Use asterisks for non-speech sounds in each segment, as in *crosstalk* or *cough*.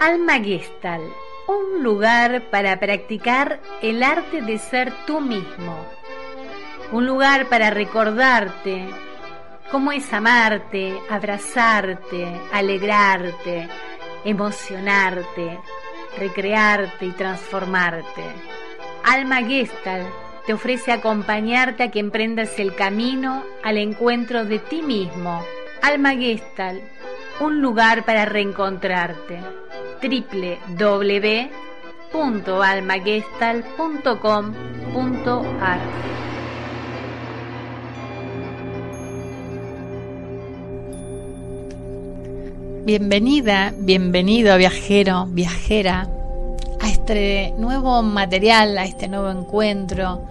Alma Gestal, un lugar para practicar el arte de ser tú mismo. Un lugar para recordarte cómo es amarte, abrazarte, alegrarte, emocionarte, recrearte y transformarte. Alma Gestal te ofrece acompañarte a que emprendas el camino al encuentro de ti mismo. Alma Gestal, un lugar para reencontrarte. www.almagestal.com.ar Bienvenida, bienvenido viajero, viajera a este nuevo material, a este nuevo encuentro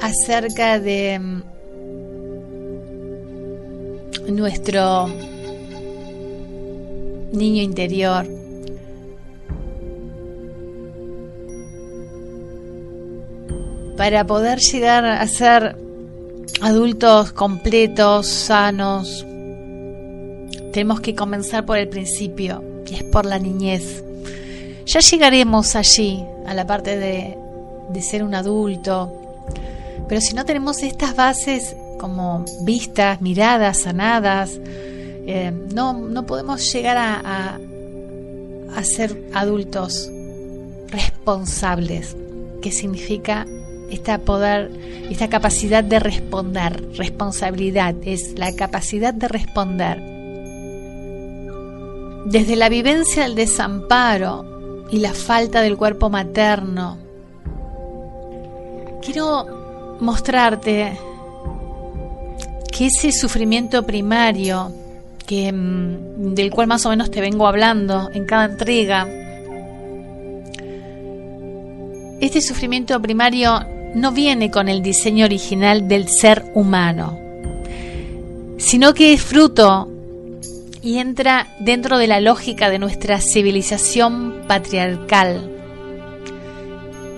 acerca de mm, nuestro niño interior. Para poder llegar a ser adultos completos, sanos, tenemos que comenzar por el principio, y es por la niñez. Ya llegaremos allí, a la parte de, de ser un adulto, pero si no tenemos estas bases como vistas, miradas, sanadas, eh, no, no podemos llegar a, a, ser adultos responsables, que significa esta poder, esta capacidad de responder, responsabilidad, es la capacidad de responder. Desde la vivencia del desamparo y la falta del cuerpo materno, quiero mostrarte que ese sufrimiento primario, mm, del cual más o menos te vengo hablando en cada entrega, este sufrimiento primario no viene con el diseño original del ser humano, sino que es fruto y entra dentro de la lógica de nuestra civilización patriarcal,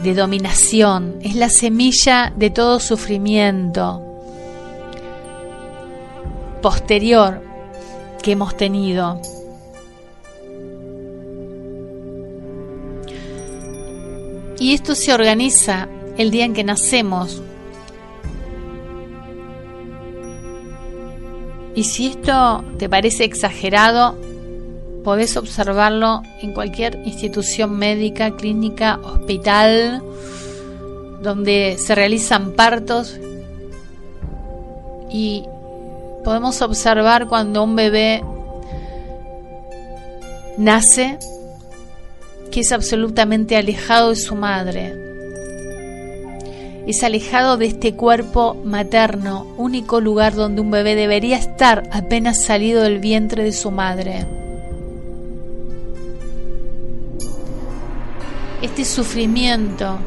de dominación, es la semilla de todo sufrimiento posterior que hemos tenido. Y esto se organiza el día en que nacemos, Y si esto te parece exagerado, podés observarlo en cualquier institución médica, clínica, hospital, donde se realizan partos y podemos observar cuando un bebé nace que es absolutamente alejado de su madre es alejado de este cuerpo materno, único lugar donde un bebé debería estar apenas salido del vientre de su madre. Este sufrimiento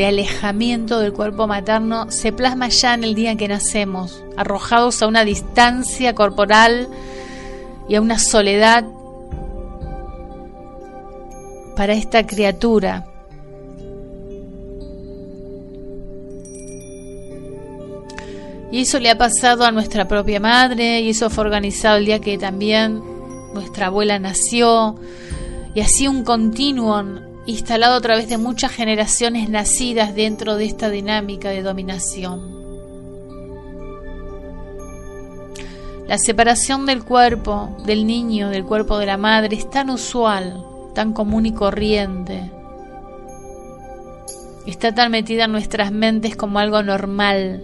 de alejamiento del cuerpo materno se plasma ya en el día en que nacemos, arrojados a una distancia corporal y a una soledad para esta criatura Y eso le ha pasado a nuestra propia madre y eso fue organizado el día que también nuestra abuela nació. Y así un continuo instalado a través de muchas generaciones nacidas dentro de esta dinámica de dominación. La separación del cuerpo del niño del cuerpo de la madre es tan usual, tan común y corriente. Está tan metida en nuestras mentes como algo normal,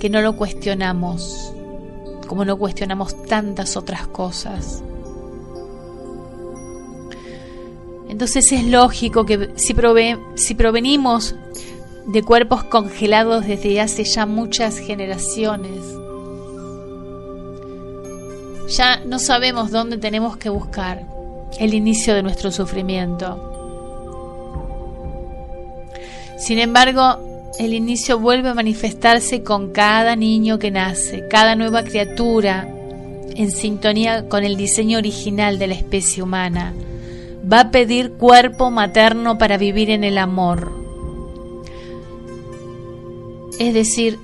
que no lo cuestionamos, como no cuestionamos tantas otras cosas. Entonces es lógico que si, provenimos de cuerpos congelados desde hace ya muchas generaciones, ya no sabemos dónde tenemos que buscar el inicio de nuestro sufrimiento. Sin embargo, el inicio vuelve a manifestarse con cada niño que nace, cada nueva criatura en sintonía con el diseño original de la especie humana. Va a pedir cuerpo materno para vivir en el amor. Es decir,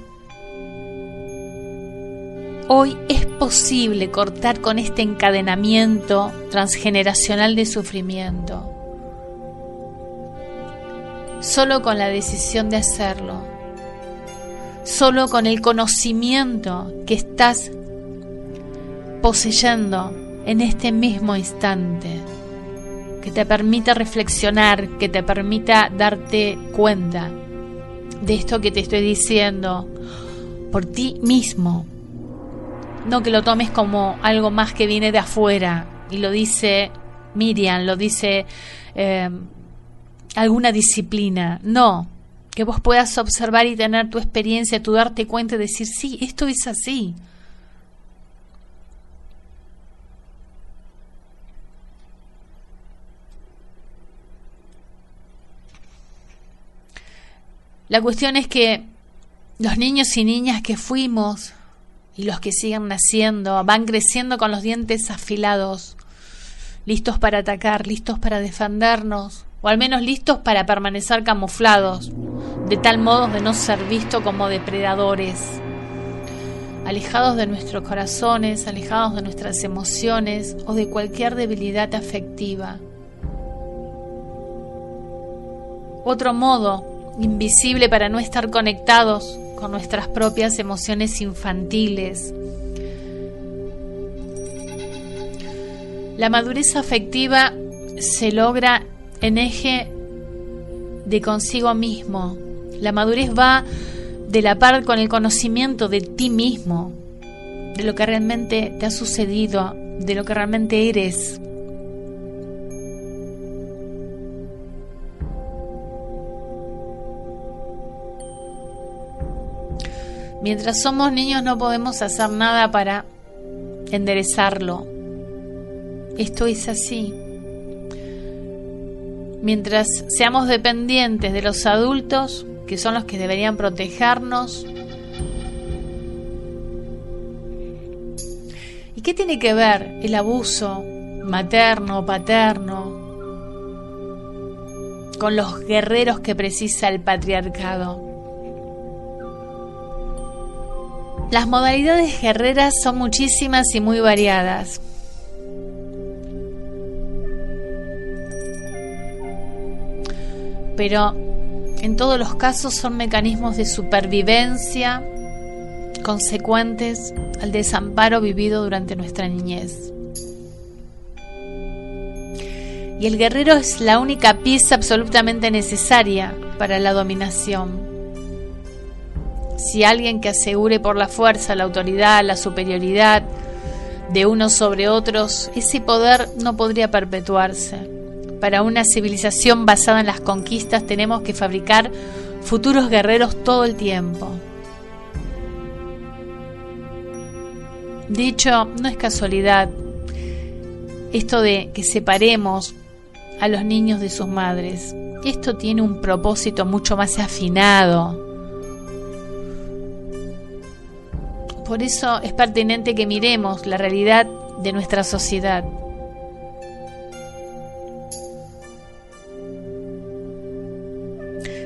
hoy es posible cortar con este encadenamiento transgeneracional de sufrimiento. Solo con la decisión de hacerlo. Solo con el conocimiento que estás poseyendo en este mismo instante. Que te permita reflexionar, que te permita darte cuenta de esto que te estoy diciendo por ti mismo. No que lo tomes como algo más que viene de afuera y lo dice Miriam, lo dice eh, alguna disciplina. No, que vos puedas observar y tener tu experiencia, tu darte cuenta y decir, sí, esto es así. La cuestión es que los niños y niñas que fuimos y los que siguen naciendo van creciendo con los dientes afilados, listos para atacar, listos para defendernos, o al menos listos para permanecer camuflados, de tal modo de no ser vistos como depredadores, alejados de nuestros corazones, alejados de nuestras emociones o de cualquier debilidad afectiva. Otro modo invisible para no estar conectados con nuestras propias emociones infantiles. La madurez afectiva se logra en eje de consigo mismo. La madurez va de la par con el conocimiento de ti mismo, de lo que realmente te ha sucedido, de lo que realmente eres. Mientras somos niños no podemos hacer nada para enderezarlo. Esto es así. Mientras seamos dependientes de los adultos, que son los que deberían protegernos. ¿Y qué tiene que ver el abuso materno, paterno, con los guerreros que precisa el patriarcado? Las modalidades guerreras son muchísimas y muy variadas. Pero en todos los casos son mecanismos de supervivencia consecuentes al desamparo vivido durante nuestra niñez. Y el guerrero es la única pieza absolutamente necesaria para la dominación si alguien que asegure por la fuerza la autoridad, la superioridad de unos sobre otros, ese poder no podría perpetuarse. Para una civilización basada en las conquistas tenemos que fabricar futuros guerreros todo el tiempo. De hecho, no es casualidad esto de que separemos a los niños de sus madres. Esto tiene un propósito mucho más afinado, Por eso es pertinente que miremos la realidad de nuestra sociedad.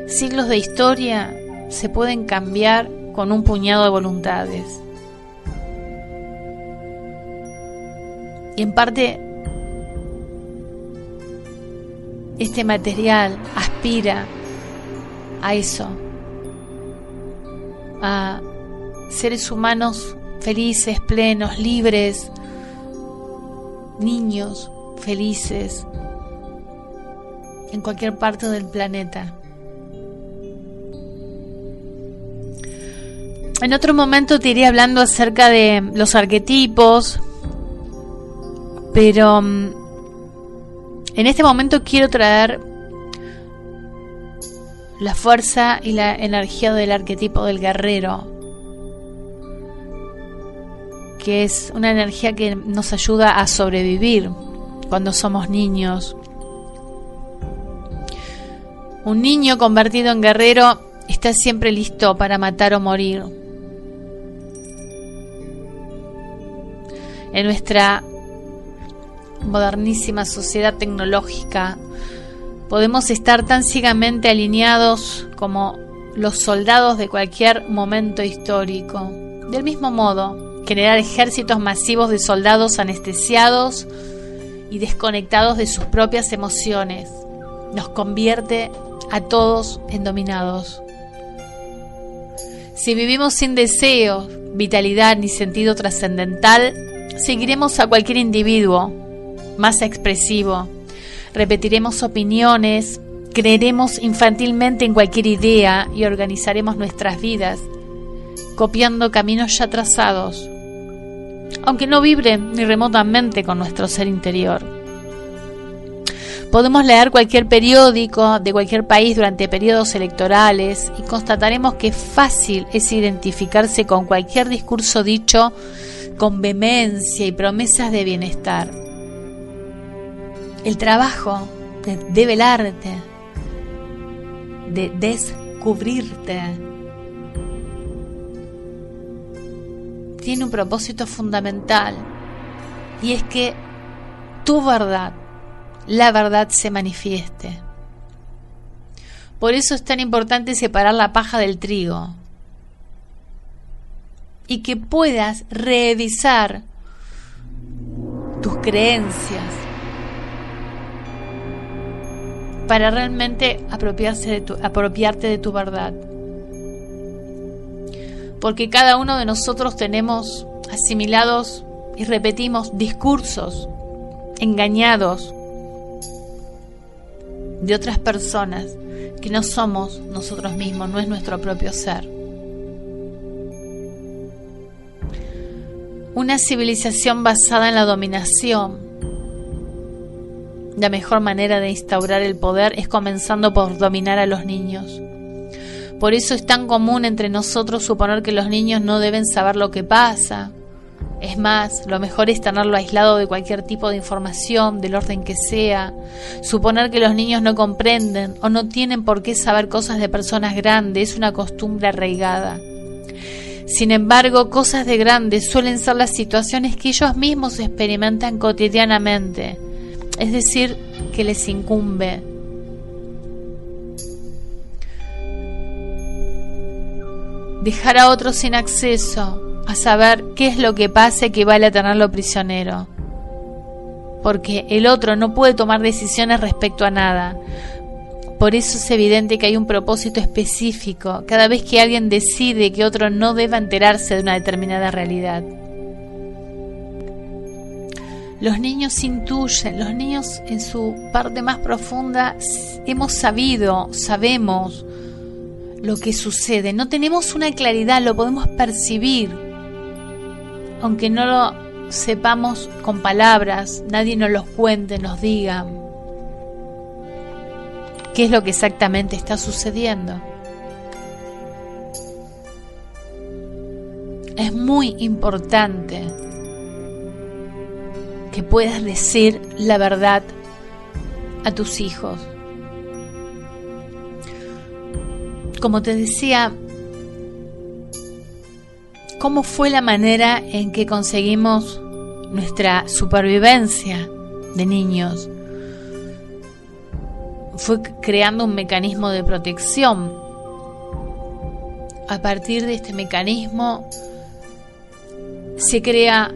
Siglos de historia se pueden cambiar con un puñado de voluntades. Y en parte este material aspira a eso, a seres humanos felices, plenos, libres, niños felices en cualquier parte del planeta. En otro momento te iré hablando acerca de los arquetipos, pero mm, en este momento quiero traer la fuerza y la energía del arquetipo del guerrero, que es una energía que nos ayuda a sobrevivir cuando somos niños. Un niño convertido en guerrero está siempre listo para matar o morir. En nuestra modernísima sociedad tecnológica podemos estar tan ciegamente alineados como los soldados de cualquier momento histórico. Del mismo modo, generar ejércitos masivos de soldados anestesiados y desconectados de sus propias emociones. Nos convierte a todos en dominados. Si vivimos sin deseo, vitalidad ni sentido trascendental, seguiremos a cualquier individuo más expresivo, repetiremos opiniones, creeremos infantilmente en cualquier idea y organizaremos nuestras vidas, copiando caminos ya trazados, aunque no vibren ni remotamente con nuestro ser interior. Podemos leer cualquier periódico de cualquier país durante periodos electorales y constataremos que fácil es identificarse con cualquier discurso dicho con vehemencia y promesas de bienestar. El trabajo de develarte, de descubrirte, tiene un propósito fundamental y es que tu verdad, la verdad se manifieste. Por eso es tan importante separar la paja del trigo y que puedas revisar tus creencias para realmente apropiarse de apropiarte de tu verdad. Porque cada uno de nosotros tenemos asimilados y repetimos discursos engañados de otras personas que no somos nosotros mismos, no es nuestro propio ser. Una civilización basada en la dominación. La mejor manera de instaurar el poder es comenzando por dominar a los niños. Por eso es tan común entre nosotros suponer que los niños no deben saber lo que pasa. Es más, lo mejor es tenerlo aislado de cualquier tipo de información, del orden que sea. Suponer que los niños no comprenden o no tienen por qué saber cosas de personas grandes es una costumbre arraigada. Sin embargo, cosas de grandes suelen ser las situaciones que ellos mismos experimentan cotidianamente, es decir, que les incumbe. Dejar a otros sin acceso a saber qué es lo que pasa y que vale a tenerlo prisionero. Porque el otro no puede tomar decisiones respecto a nada, por eso es evidente que hay un propósito específico cada vez que alguien decide que otro no deba enterarse de una determinada realidad. Los niños intuyen, los niños en su parte más profunda hemos sabido, sabemos lo que sucede. No tenemos una claridad, lo podemos percibir, aunque no lo sepamos con palabras, nadie nos lo cuente, nos diga qué es lo que exactamente está sucediendo. Es muy importante que puedas decir la verdad a tus hijos. Como te decía, ¿cómo fue la manera en que conseguimos nuestra supervivencia de niños? fue creando un mecanismo de protección. A partir de este mecanismo se crea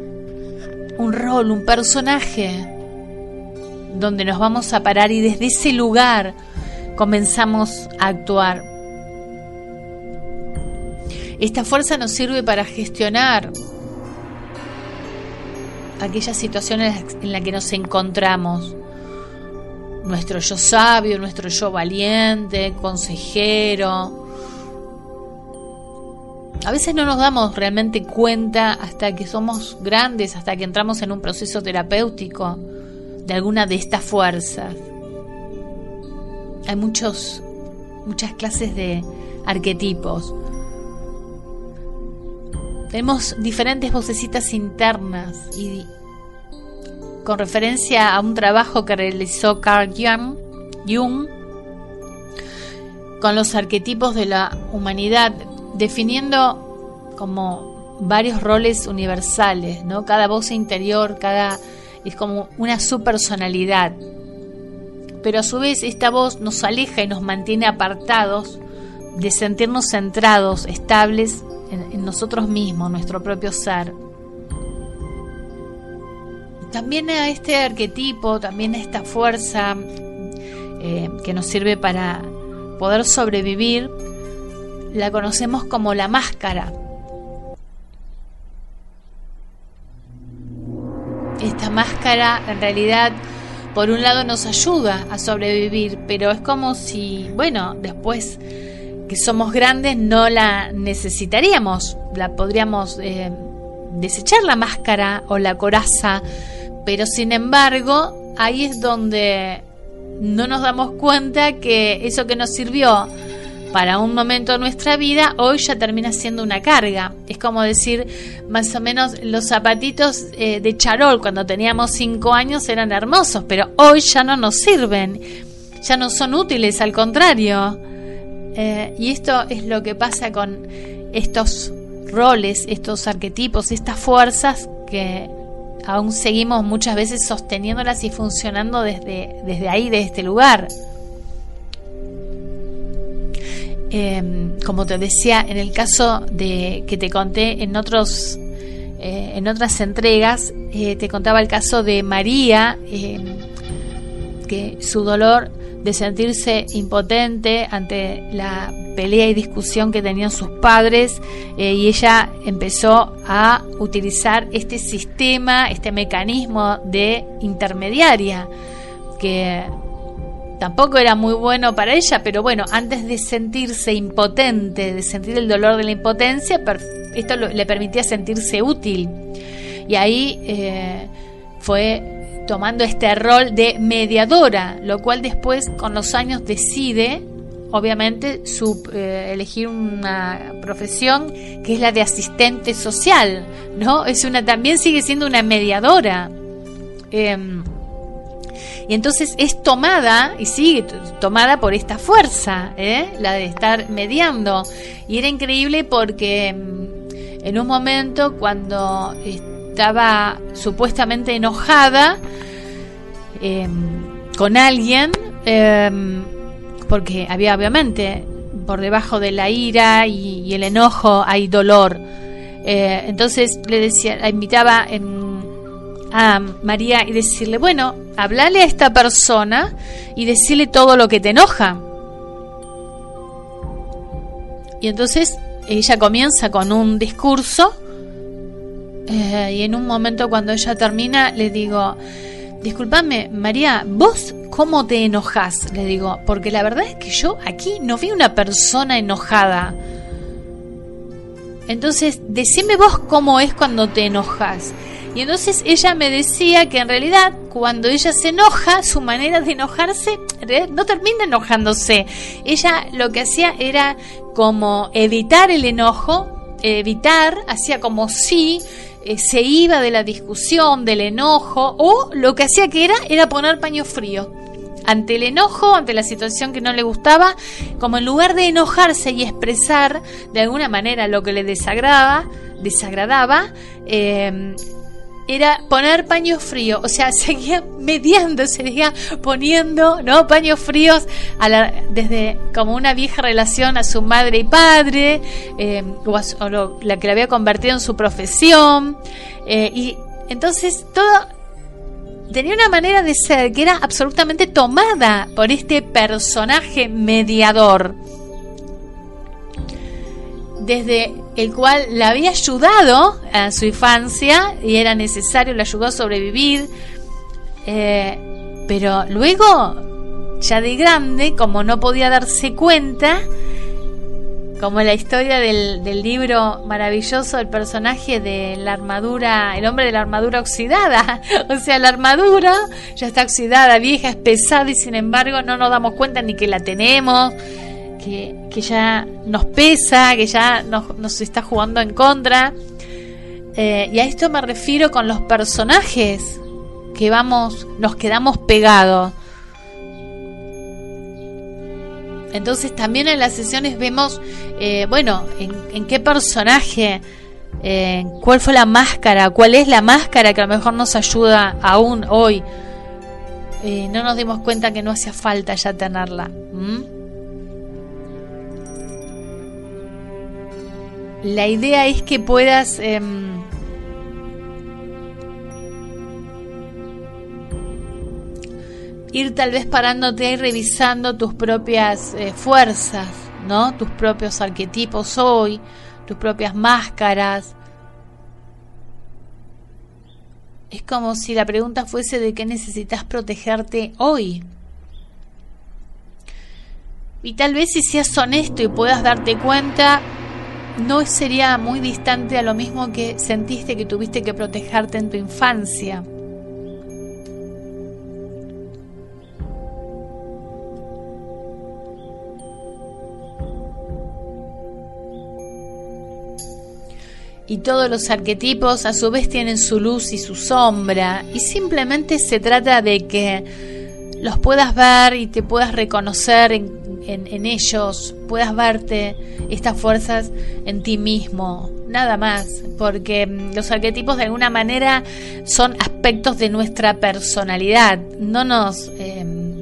un rol, un personaje, donde nos vamos a parar y desde ese lugar comenzamos a actuar. Esta fuerza nos sirve para gestionar aquellas situaciones en las que nos encontramos nuestro yo sabio, nuestro yo valiente, consejero. A veces no nos damos realmente cuenta hasta que somos grandes, hasta que entramos en un proceso terapéutico de alguna de estas fuerzas. Hay muchos, muchas clases de arquetipos. Tenemos diferentes vocecitas internas y con referencia a un trabajo que realizó Carl Jung, con los arquetipos de la humanidad, definiendo como varios roles universales, ¿no? Cada voz interior, cada es como una subpersonalidad. Pero a su vez esta voz nos aleja y nos mantiene apartados de sentirnos centrados, estables en nosotros mismos, nuestro propio ser. también a este arquetipo, también a esta fuerza eh, que nos sirve para poder sobrevivir, la conocemos como la máscara. Esta máscara en realidad por un lado nos ayuda a sobrevivir, pero es como si, bueno, después somos grandes no la necesitaríamos, la podríamos eh, desechar la máscara o la coraza, pero sin embargo ahí es donde no nos damos cuenta que eso que nos sirvió para un momento de nuestra vida, hoy ya termina siendo una carga. Es como decir, más o menos, los zapatitos eh, de charol cuando teníamos cinco años eran hermosos, pero hoy ya no nos sirven, ya no son útiles, al contrario. Eh, y esto es lo que pasa con estos roles, estos arquetipos, estas fuerzas que aún seguimos muchas veces sosteniéndolas y funcionando desde, desde ahí, de este lugar. Em, como te decía, en el caso de que te conté en otros eh, en otras entregas, eh, te contaba el caso de María, em, que su dolor de sentirse impotente ante la pelea y discusión que tenían sus padres eh, y ella empezó a utilizar este sistema, este mecanismo de intermediaria que tampoco era muy bueno para ella, pero bueno, antes de sentirse impotente, de sentir el dolor de la impotencia, esto le permitía sentirse útil. Y ahí eh, fue tomando este rol de mediadora, lo cual después con los años decide, obviamente, eh, elegir una profesión que es la de asistente social, ¿no? Es una, también sigue siendo una mediadora. Em, y entonces es tomada, y sigue tomada por esta fuerza, ¿eh? la de estar mediando. Y era increíble porque mm, en un momento cuando estaba supuestamente enojada em, con alguien, em, porque había obviamente por debajo de la ira y, el enojo hay dolor. Eh, entonces le decía, la invitaba en a María y decirle, bueno, hablale a esta persona y decirle todo lo que te enoja. Y entonces ella comienza con un discurso eh, y en un momento cuando ella termina le digo, discúlpame María, vos cómo te enojas, le digo, porque la verdad es que yo aquí no vi una persona enojada. Entonces, decime vos cómo es cuando te enojas. Y entonces ella me decía que en realidad cuando ella se enoja, su manera de enojarse no termina enojándose. Ella lo que hacía era como evitar el enojo, evitar, hacía como si eh, se iba de la discusión, del enojo, o lo que hacía que era era poner paño frío ante el enojo, ante la situación que no le gustaba, como en lugar de enojarse y expresar de alguna manera lo que le desagradaba, desagradaba, eh, era poner paños fríos, o sea, *laughs* seguía mediando, seguía poniendo, ¿no? Paños fríos desde como una vieja relación a su madre y padre, eh, o, la que la había convertido en su profesión, eh, y entonces todo tenía una manera de ser que era absolutamente tomada por este personaje mediador desde el cual la había ayudado a su infancia y era necesario, le ayudó a sobrevivir. Eh, pero luego, ya de grande, como no podía darse cuenta, como la historia del, del, libro maravilloso del personaje de la armadura, el hombre de la armadura oxidada. *laughs* O sea, la armadura ya está oxidada, vieja, es pesada y sin embargo no nos damos cuenta ni que la tenemos que, ya nos pesa, que ya nos, está jugando en contra. Eh, y a esto me refiero con los personajes que vamos, nos quedamos pegados. Entonces también en las sesiones vemos, eh, bueno, en, qué personaje, eh, cuál fue la máscara, cuál es la máscara que a lo mejor nos ayuda aún hoy. no nos dimos cuenta que no hacía falta ya tenerla. La idea es que puedas em, ir tal vez parándote y revisando tus propias eh, fuerzas, ¿no? Tus propios arquetipos hoy, tus propias máscaras. Es como si la pregunta fuese de qué necesitas protegerte hoy. Y tal vez si seas honesto y puedas darte cuenta, no sería muy distante a lo mismo que sentiste que tuviste que protegerte en tu infancia. y todos los arquetipos a su vez tienen su luz y su sombra y simplemente se trata de que los puedas ver y te puedas reconocer en, ellos, puedas verte estas fuerzas en ti mismo, nada más, porque mm, los arquetipos de alguna manera son aspectos de nuestra personalidad, no nos... Em,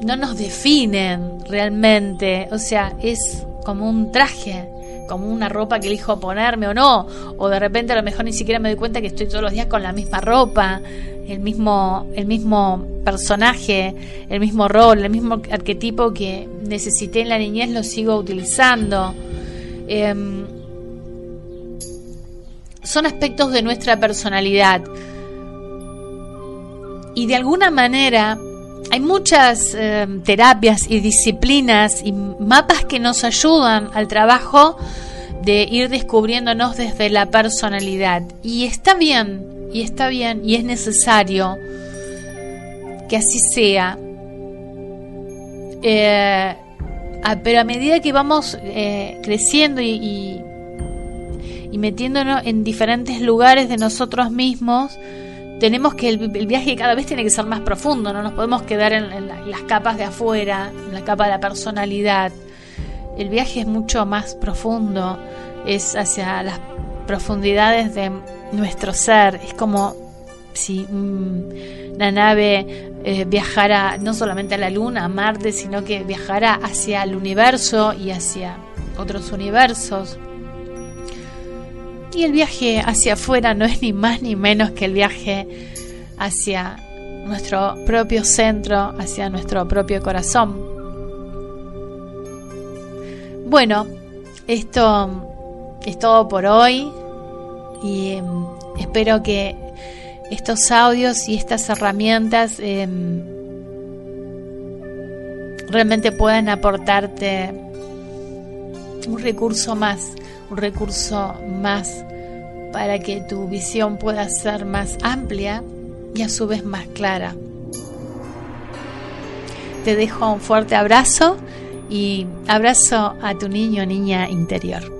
no nos definen realmente, o sea, es como un traje como una ropa que elijo ponerme o no, o de repente a lo mejor ni siquiera me doy cuenta que estoy todos los días con la misma ropa, el mismo, el mismo personaje, el mismo rol, el mismo arquetipo que necesité en la niñez lo sigo utilizando. Em, son aspectos de nuestra personalidad. Y de alguna manera hay muchas eh, terapias y disciplinas y mapas que nos ayudan al trabajo de ir descubriéndonos desde la personalidad. Y está bien, y está bien, y es necesario que así sea. Eh, pero a medida que vamos eh, creciendo y, y metiéndonos en diferentes lugares de nosotros mismos, tenemos que el, viaje cada vez tiene que ser más profundo, no nos podemos quedar en, las capas de afuera, en la capa de la personalidad. El viaje es mucho más profundo, es hacia las profundidades de nuestro ser, es como si una nave eh, viajara no solamente a la Luna, a Marte, sino que viajara hacia el universo y hacia otros universos. Y el viaje hacia afuera no es ni más ni menos que el viaje hacia nuestro propio centro, hacia nuestro propio corazón. Bueno, esto es todo por hoy y em, espero que estos audios y estas herramientas em, realmente puedan aportarte un recurso más un recurso más para que tu visión pueda ser más amplia y a su vez más clara. Te dejo un fuerte abrazo y abrazo a tu niño o niña interior.